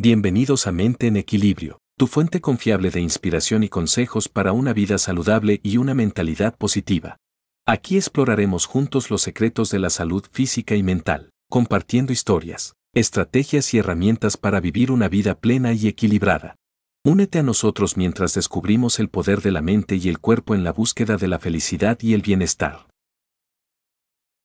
Bienvenidos a Mente en Equilibrio, tu fuente confiable de inspiración y consejos para una vida saludable y una mentalidad positiva. Aquí exploraremos juntos los secretos de la salud física y mental, compartiendo historias, estrategias y herramientas para vivir una vida plena y equilibrada. Únete a nosotros mientras descubrimos el poder de la mente y el cuerpo en la búsqueda de la felicidad y el bienestar.